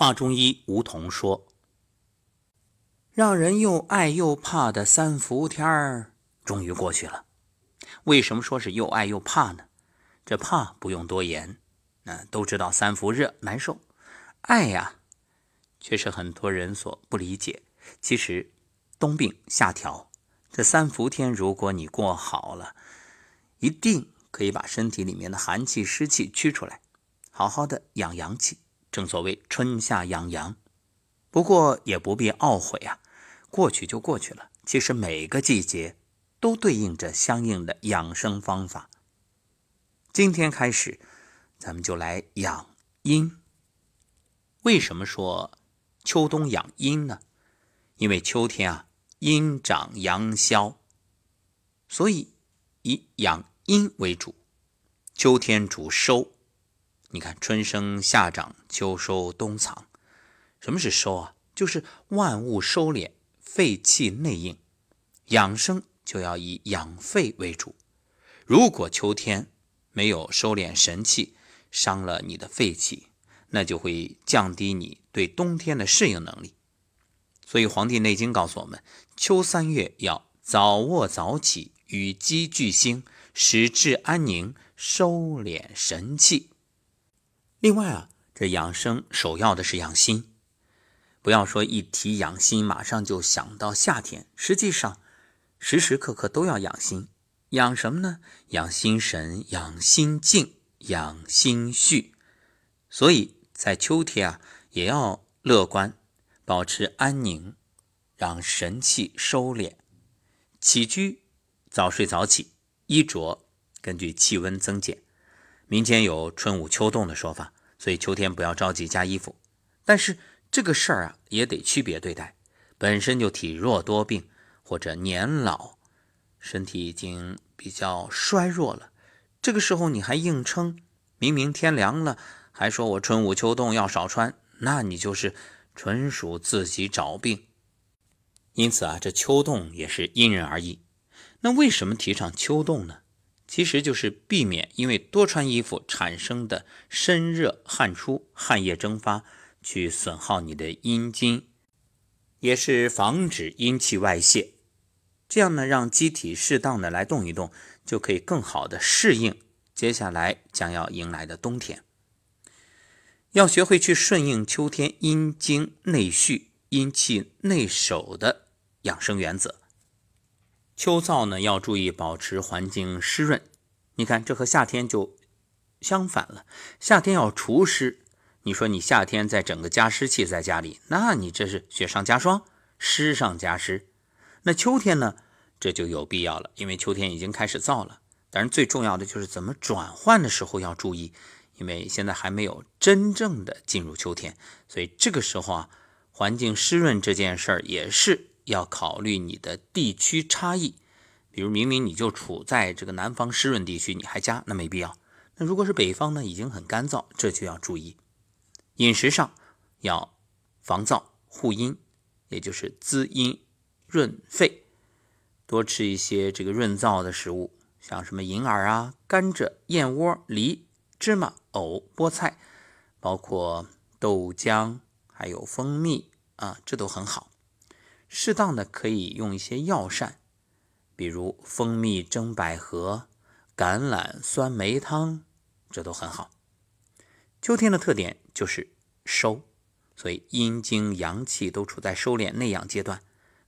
华中医吴桐说：“让人又爱又怕的三伏天儿终于过去了。为什么说是又爱又怕呢？这怕不用多言，那都知道三伏热难受。爱呀，却是很多人所不理解。其实冬病夏调，这三伏天如果你过好了，一定可以把身体里面的寒气湿气驱出来，好好的养阳气。”正所谓春夏养阳，不过也不必懊悔啊，过去就过去了。其实每个季节都对应着相应的养生方法。今天开始，咱们就来养阴。为什么说秋冬养阴呢？因为秋天啊，阴长阳消，所以以养阴为主。秋天主收。你看，春生夏长秋收冬藏，什么是收啊？就是万物收敛，肺气内应，养生就要以养肺为主。如果秋天没有收敛神气，伤了你的肺气，那就会降低你对冬天的适应能力。所以《黄帝内经》告诉我们，秋三月要早卧早起，与鸡俱兴，使志安宁，收敛神气。另外啊，这养生首要的是养心，不要说一提养心马上就想到夏天，实际上时时刻刻都要养心。养什么呢？养心神，养心静，养心绪。所以在秋天啊，也要乐观，保持安宁，让神气收敛。起居早睡早起，衣着根据气温增减。民间有春捂秋冻的说法，所以秋天不要着急加衣服。但是这个事儿啊，也得区别对待。本身就体弱多病或者年老，身体已经比较衰弱了，这个时候你还硬撑，明明天凉了，还说我春捂秋冻要少穿，那你就是纯属自己找病。因此啊，这秋冻也是因人而异。那为什么提倡秋冻呢？其实就是避免因为多穿衣服产生的身热汗出、汗液蒸发，去损耗你的阴经，也是防止阴气外泄。这样呢，让机体适当的来动一动，就可以更好的适应接下来将要迎来的冬天。要学会去顺应秋天阴经内蓄、阴气内守的养生原则。秋燥呢，要注意保持环境湿润。你看，这和夏天就相反了。夏天要除湿，你说你夏天再整个加湿器在家里，那你这是雪上加霜，湿上加湿。那秋天呢，这就有必要了，因为秋天已经开始燥了。当然最重要的就是怎么转换的时候要注意，因为现在还没有真正的进入秋天，所以这个时候啊，环境湿润这件事儿也是。要考虑你的地区差异，比如明明你就处在这个南方湿润地区，你还加那没必要。那如果是北方呢，已经很干燥，这就要注意。饮食上要防燥护阴，也就是滋阴润肺，多吃一些这个润燥的食物，像什么银耳啊、甘蔗、燕窝、梨、芝麻、藕、菠菜，包括豆浆，还有蜂蜜啊，这都很好。适当的可以用一些药膳，比如蜂蜜蒸百合、橄榄酸梅汤，这都很好。秋天的特点就是收，所以阴经阳气都处在收敛内养阶段。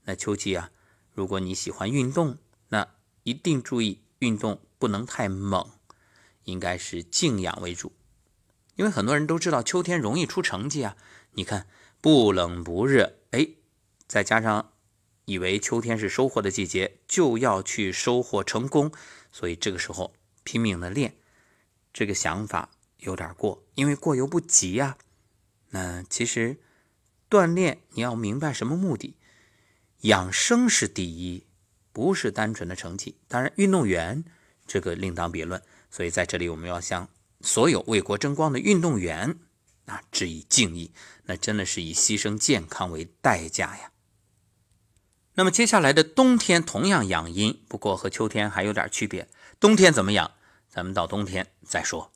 那秋季啊，如果你喜欢运动，那一定注意运动不能太猛，应该是静养为主。因为很多人都知道秋天容易出成绩啊，你看不冷不热，哎。再加上以为秋天是收获的季节，就要去收获成功，所以这个时候拼命的练，这个想法有点过，因为过犹不及呀。那其实锻炼你要明白什么目的，养生是第一，不是单纯的成绩。当然，运动员这个另当别论。所以在这里我们要向所有为国争光的运动员啊致以敬意，那真的是以牺牲健康为代价呀。那么接下来的冬天同样养阴，不过和秋天还有点区别。冬天怎么养？咱们到冬天再说。